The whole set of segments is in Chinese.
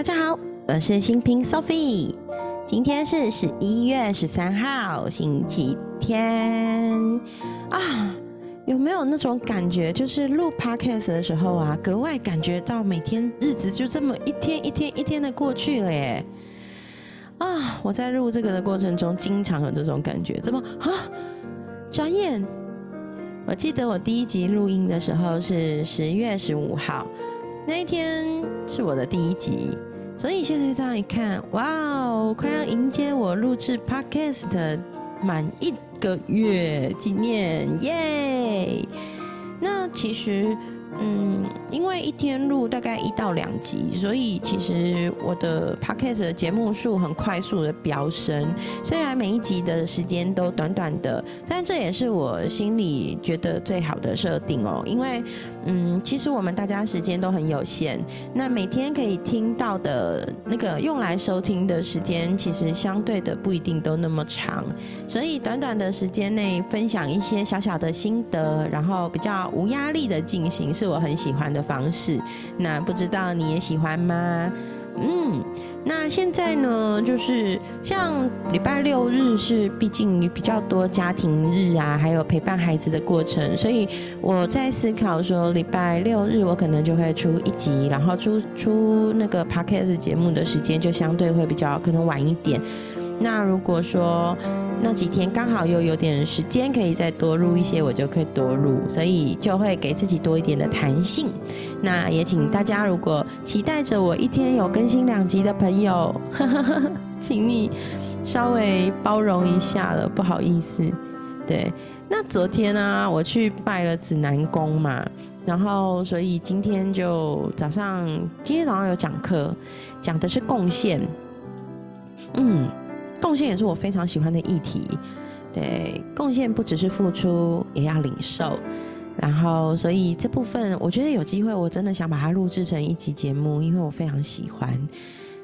大家好，我是新平 Sophie。今天是十一月十三号，星期天啊。有没有那种感觉，就是录 Podcast 的时候啊，格外感觉到每天日子就这么一天一天一天的过去了耶？啊，我在录这个的过程中，经常有这种感觉，怎么啊？转眼，我记得我第一集录音的时候是十月十五号。那一天是我的第一集，所以现在这样一看，哇哦，快要迎接我录制 podcast 满一个月纪念耶！那其实。嗯，因为一天录大概一到两集，所以其实我的 podcast 的节目数很快速的飙升。虽然每一集的时间都短短的，但这也是我心里觉得最好的设定哦。因为，嗯，其实我们大家时间都很有限，那每天可以听到的那个用来收听的时间，其实相对的不一定都那么长。所以短短的时间内分享一些小小的心得，然后比较无压力的进行。是我很喜欢的方式，那不知道你也喜欢吗？嗯，那现在呢，就是像礼拜六日是毕竟比较多家庭日啊，还有陪伴孩子的过程，所以我在思考说，礼拜六日我可能就会出一集，然后出出那个 podcast 节目的时间就相对会比较可能晚一点。那如果说那几天刚好又有点时间可以再多录一些，我就可以多录，所以就会给自己多一点的弹性。那也请大家如果期待着我一天有更新两集的朋友，请你稍微包容一下了，不好意思。对，那昨天呢，我去拜了指南宫嘛，然后所以今天就早上今天早上有讲课，讲的是贡献，嗯。贡献也是我非常喜欢的议题，对，贡献不只是付出，也要领受。然后，所以这部分我觉得有机会，我真的想把它录制成一集节目，因为我非常喜欢。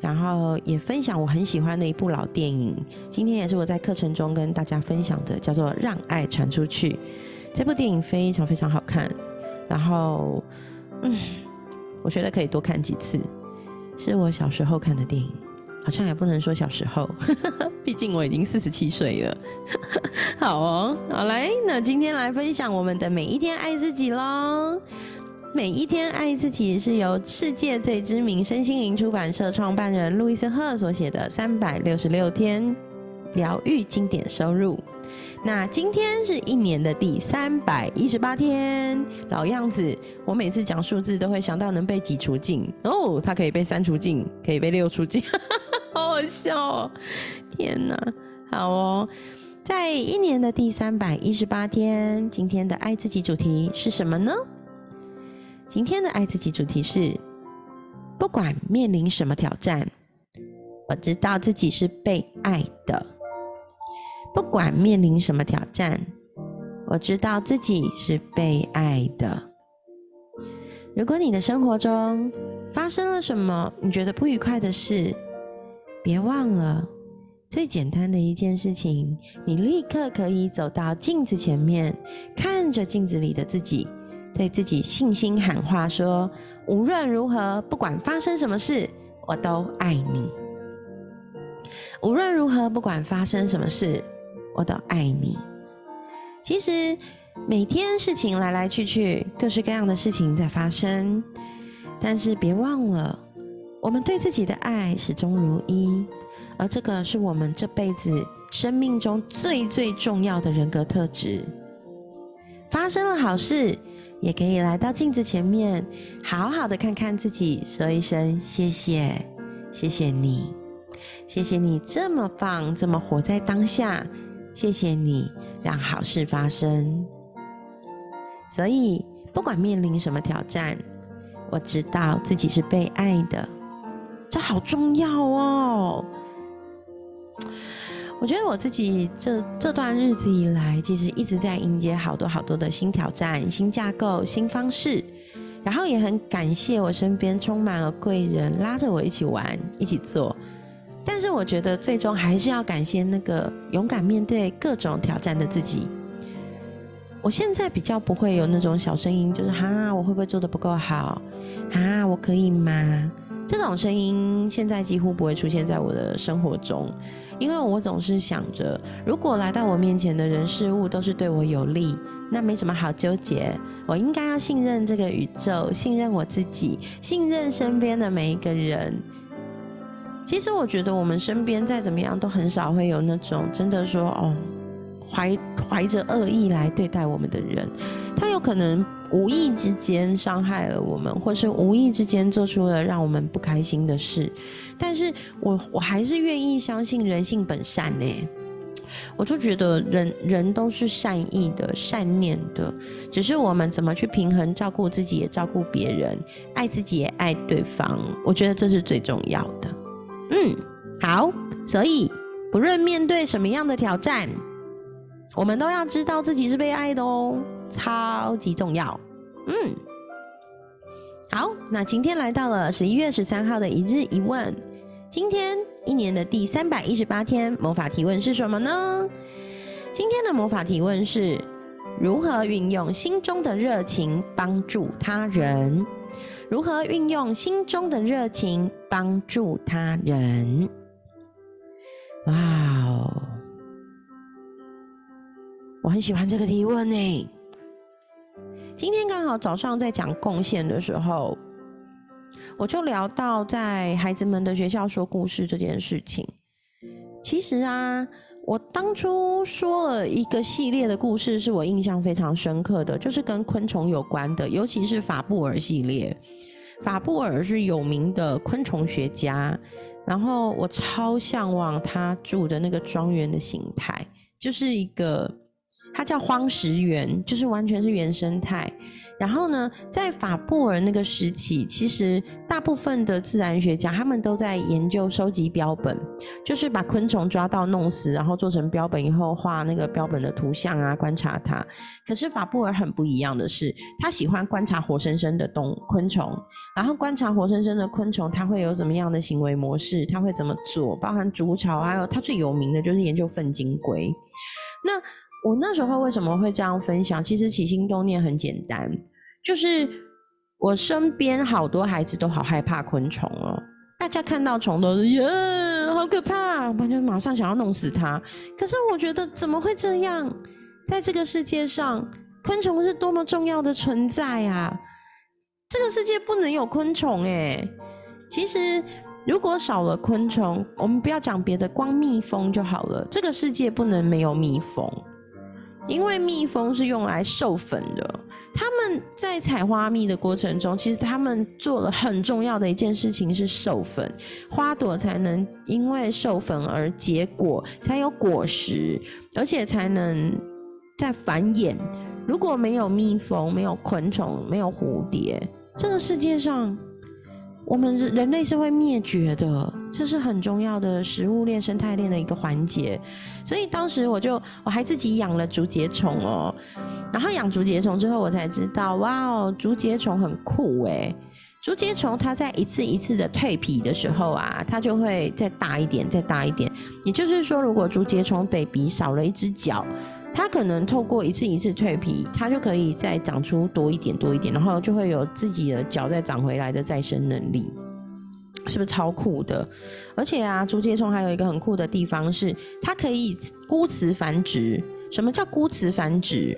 然后也分享我很喜欢的一部老电影，今天也是我在课程中跟大家分享的，叫做《让爱传出去》。这部电影非常非常好看，然后，嗯，我觉得可以多看几次，是我小时候看的电影。好像也不能说小时候，毕竟我已经四十七岁了。好哦，好来，那今天来分享我们的每一天爱自己喽。每一天爱自己是由世界最知名身心灵出版社创办人路易斯赫所写的三百六十六天疗愈经典收入。那今天是一年的第三百一十八天，老样子，我每次讲数字都会想到能被几除尽哦，它可以被三除尽，可以被六除尽，好笑！天哪，好哦，在一年的第三百一十八天，今天的爱自己主题是什么呢？今天的爱自己主题是：不管面临什么挑战，我知道自己是被爱的。不管面临什么挑战，我知道自己是被爱的。如果你的生活中发生了什么你觉得不愉快的事，别忘了最简单的一件事情：你立刻可以走到镜子前面，看着镜子里的自己，对自己信心喊话说：“无论如何，不管发生什么事，我都爱你。无论如何，不管发生什么事。”我都爱你。其实每天事情来来去去，各式各样的事情在发生，但是别忘了，我们对自己的爱始终如一，而这个是我们这辈子生命中最最重要的人格特质。发生了好事，也可以来到镜子前面，好好的看看自己，说一声谢谢，谢谢你，谢谢你这么棒，这么活在当下。谢谢你让好事发生，所以不管面临什么挑战，我知道自己是被爱的，这好重要哦。我觉得我自己这这段日子以来，其实一直在迎接好多好多的新挑战、新架构、新方式，然后也很感谢我身边充满了贵人，拉着我一起玩、一起做。但是我觉得最终还是要感谢那个勇敢面对各种挑战的自己。我现在比较不会有那种小声音，就是哈，我会不会做的不够好？哈，我可以吗？这种声音现在几乎不会出现在我的生活中，因为我总是想着，如果来到我面前的人事物都是对我有利，那没什么好纠结。我应该要信任这个宇宙，信任我自己，信任身边的每一个人。其实我觉得我们身边再怎么样，都很少会有那种真的说哦，怀怀着恶意来对待我们的人，他有可能。无意之间伤害了我们，或是无意之间做出了让我们不开心的事，但是我我还是愿意相信人性本善呢。我就觉得人人都是善意的、善念的，只是我们怎么去平衡，照顾自己也照顾别人，爱自己也爱对方。我觉得这是最重要的。嗯，好，所以不论面对什么样的挑战，我们都要知道自己是被爱的哦。超级重要，嗯，好，那今天来到了十一月十三号的一日一问，今天一年的第三百一十八天，魔法提问是什么呢？今天的魔法提问是如何运用心中的热情帮助他人？如何运用心中的热情帮助他人？哇哦，我很喜欢这个提问呢。今天刚好早上在讲贡献的时候，我就聊到在孩子们的学校说故事这件事情。其实啊，我当初说了一个系列的故事，是我印象非常深刻的，就是跟昆虫有关的，尤其是法布尔系列。法布尔是有名的昆虫学家，然后我超向往他住的那个庄园的形态，就是一个。它叫荒石园，就是完全是原生态。然后呢，在法布尔那个时期，其实大部分的自然学家他们都在研究收集标本，就是把昆虫抓到弄死，然后做成标本以后画那个标本的图像啊，观察它。可是法布尔很不一样的是，他喜欢观察活生生的动昆虫，然后观察活生生的昆虫，它会有怎么样的行为模式，它会怎么做，包含筑巢，还有他最有名的就是研究粪金龟。那我那时候为什么会这样分享？其实起心动念很简单，就是我身边好多孩子都好害怕昆虫哦。大家看到虫都是耶，好可怕，完全马上想要弄死它。可是我觉得怎么会这样？在这个世界上，昆虫是多么重要的存在啊！这个世界不能有昆虫哎。其实如果少了昆虫，我们不要讲别的，光蜜蜂就好了。这个世界不能没有蜜蜂。因为蜜蜂是用来授粉的，他们在采花蜜的过程中，其实他们做了很重要的一件事情是授粉，花朵才能因为授粉而结果，才有果实，而且才能在繁衍。如果没有蜜蜂，没有昆虫，没有蝴蝶，这个世界上。我们人类是会灭绝的，这是很重要的食物链、生态链的一个环节。所以当时我就我还自己养了竹节虫哦，然后养竹节虫之后，我才知道，哇哦，竹节虫很酷诶。竹节虫它在一次一次的蜕皮的时候啊，它就会再大一点，再大一点。也就是说，如果竹节虫 baby 少了一只脚。它可能透过一次一次蜕皮，它就可以再长出多一点多一点，然后就会有自己的脚再长回来的再生能力，是不是超酷的？而且啊，竹节虫还有一个很酷的地方是，它可以孤雌繁殖。什么叫孤雌繁殖？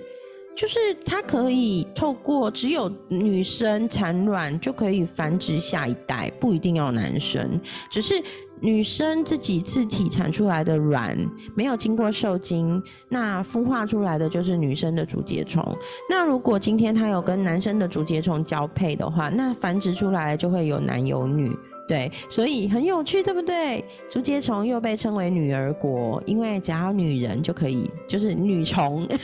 就是它可以透过只有女生产卵就可以繁殖下一代，不一定要男生，只是。女生自己自体产出来的卵没有经过受精，那孵化出来的就是女生的竹节虫。那如果今天它有跟男生的竹节虫交配的话，那繁殖出来就会有男有女，对，所以很有趣，对不对？竹节虫又被称为女儿国，因为只要女人就可以，就是女虫。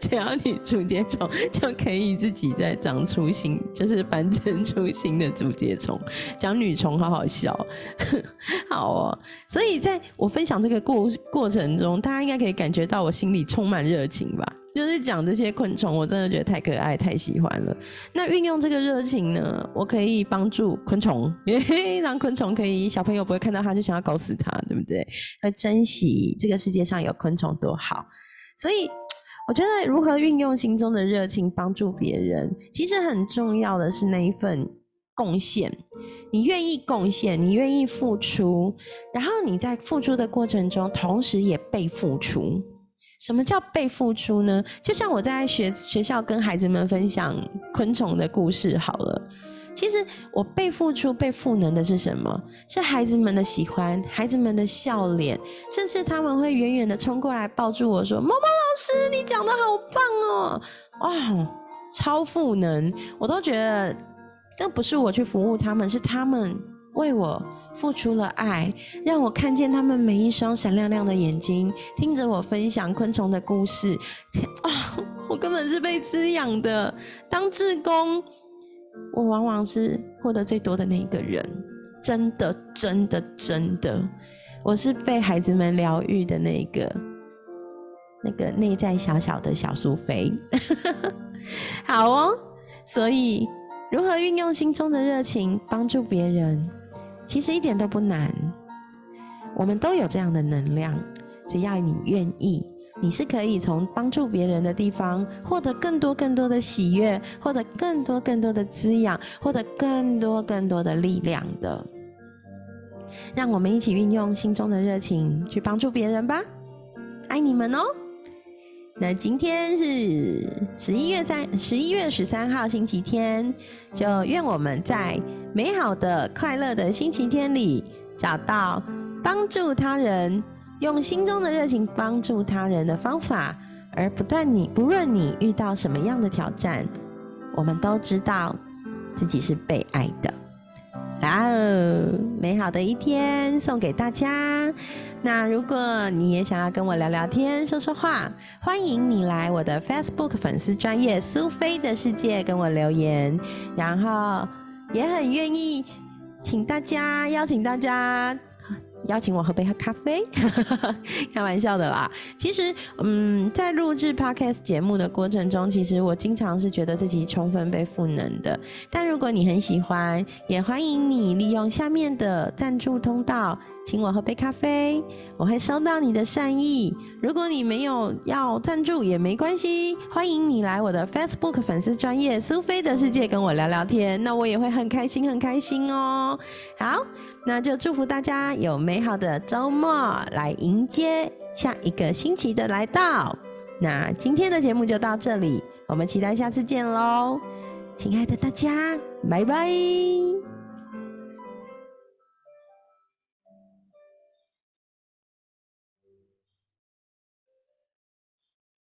只要你竹节虫就可以自己再长出新，就是繁殖出新的竹节虫。讲女虫好好笑，好哦。所以在我分享这个过过程中，大家应该可以感觉到我心里充满热情吧？就是讲这些昆虫，我真的觉得太可爱、太喜欢了。那运用这个热情呢，我可以帮助昆虫，让昆虫可以小朋友不会看到它就想要搞死它，对不对？要珍惜这个世界上有昆虫多好，所以。我觉得如何运用心中的热情帮助别人，其实很重要的是那一份贡献，你愿意贡献，你愿意付出，然后你在付出的过程中，同时也被付出。什么叫被付出呢？就像我在学学校跟孩子们分享昆虫的故事好了。其实我被付出、被赋能的是什么？是孩子们的喜欢，孩子们的笑脸，甚至他们会远远的冲过来抱住我说：“毛毛老师，你讲的好棒哦！”哇，超赋能，我都觉得那不是我去服务他们，是他们。为我付出了爱，让我看见他们每一双闪亮亮的眼睛，听着我分享昆虫的故事，啊，我根本是被滋养的。当志工，我往往是获得最多的那一个人，真的，真的，真的，我是被孩子们疗愈的那个，那个内在小小的小苏菲。好哦，所以如何运用心中的热情帮助别人？其实一点都不难，我们都有这样的能量，只要你愿意，你是可以从帮助别人的地方获得更多更多的喜悦，获得更多更多的滋养，获得更多更多的力量的。让我们一起运用心中的热情去帮助别人吧，爱你们哦！那今天是十一月三十一月十三号星期天，就愿我们在。美好的、快乐的星期天里，找到帮助他人、用心中的热情帮助他人的方法，而不断你不论你遇到什么样的挑战，我们都知道自己是被爱的。哇哦，美好的一天送给大家。那如果你也想要跟我聊聊天、说说话，欢迎你来我的 Facebook 粉丝专业苏菲的世界跟我留言，然后。也很愿意，请大家邀请大家邀请我喝杯咖啡，开玩笑的啦。其实，嗯，在录制 podcast 节目的过程中，其实我经常是觉得自己充分被赋能的。但如果你很喜欢，也欢迎你利用下面的赞助通道。请我喝杯咖啡，我会收到你的善意。如果你没有要赞助也没关系，欢迎你来我的 Facebook 粉丝专业苏菲的世界跟我聊聊天，那我也会很开心很开心哦。好，那就祝福大家有美好的周末，来迎接下一个星期的来到。那今天的节目就到这里，我们期待下次见喽，亲爱的大家，拜拜。